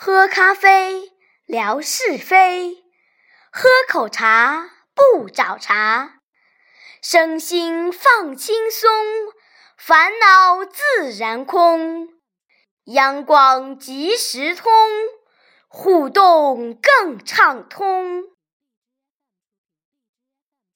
喝咖啡聊是非喝口茶不找茬身心放轻松烦恼自然空阳光及时通互动更畅通。